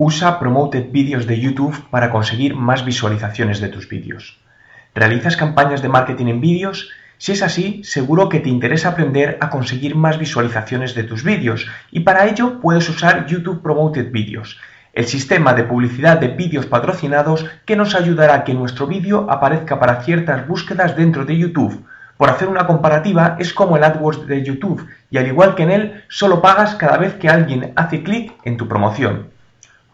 Usa Promoted Videos de YouTube para conseguir más visualizaciones de tus vídeos. ¿Realizas campañas de marketing en vídeos? Si es así, seguro que te interesa aprender a conseguir más visualizaciones de tus vídeos y para ello puedes usar YouTube Promoted Videos, el sistema de publicidad de vídeos patrocinados que nos ayudará a que nuestro vídeo aparezca para ciertas búsquedas dentro de YouTube. Por hacer una comparativa, es como el AdWords de YouTube y al igual que en él, solo pagas cada vez que alguien hace clic en tu promoción.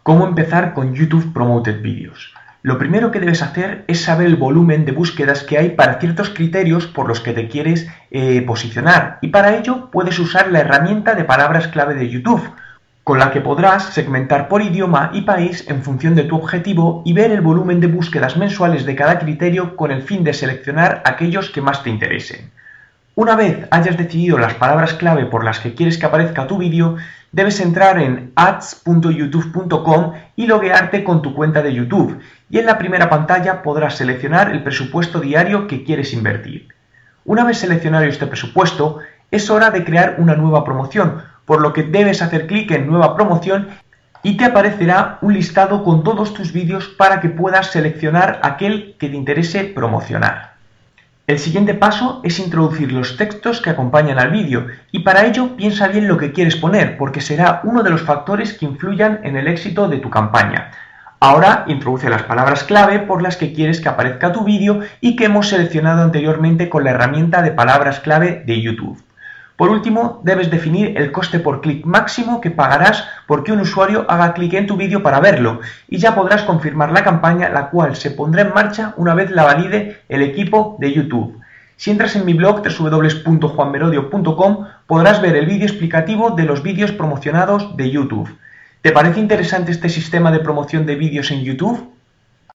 ¿Cómo empezar con YouTube Promoted Videos? Lo primero que debes hacer es saber el volumen de búsquedas que hay para ciertos criterios por los que te quieres eh, posicionar y para ello puedes usar la herramienta de palabras clave de YouTube con la que podrás segmentar por idioma y país en función de tu objetivo y ver el volumen de búsquedas mensuales de cada criterio con el fin de seleccionar aquellos que más te interesen. Una vez hayas decidido las palabras clave por las que quieres que aparezca tu vídeo, debes entrar en ads.youtube.com y loguearte con tu cuenta de YouTube y en la primera pantalla podrás seleccionar el presupuesto diario que quieres invertir. Una vez seleccionado este presupuesto, es hora de crear una nueva promoción, por lo que debes hacer clic en Nueva promoción y te aparecerá un listado con todos tus vídeos para que puedas seleccionar aquel que te interese promocionar. El siguiente paso es introducir los textos que acompañan al vídeo y para ello piensa bien lo que quieres poner porque será uno de los factores que influyan en el éxito de tu campaña. Ahora introduce las palabras clave por las que quieres que aparezca tu vídeo y que hemos seleccionado anteriormente con la herramienta de palabras clave de YouTube. Por último, debes definir el coste por clic máximo que pagarás porque un usuario haga clic en tu vídeo para verlo y ya podrás confirmar la campaña la cual se pondrá en marcha una vez la valide el equipo de YouTube. Si entras en mi blog www.juanmerodio.com podrás ver el vídeo explicativo de los vídeos promocionados de YouTube. ¿Te parece interesante este sistema de promoción de vídeos en YouTube?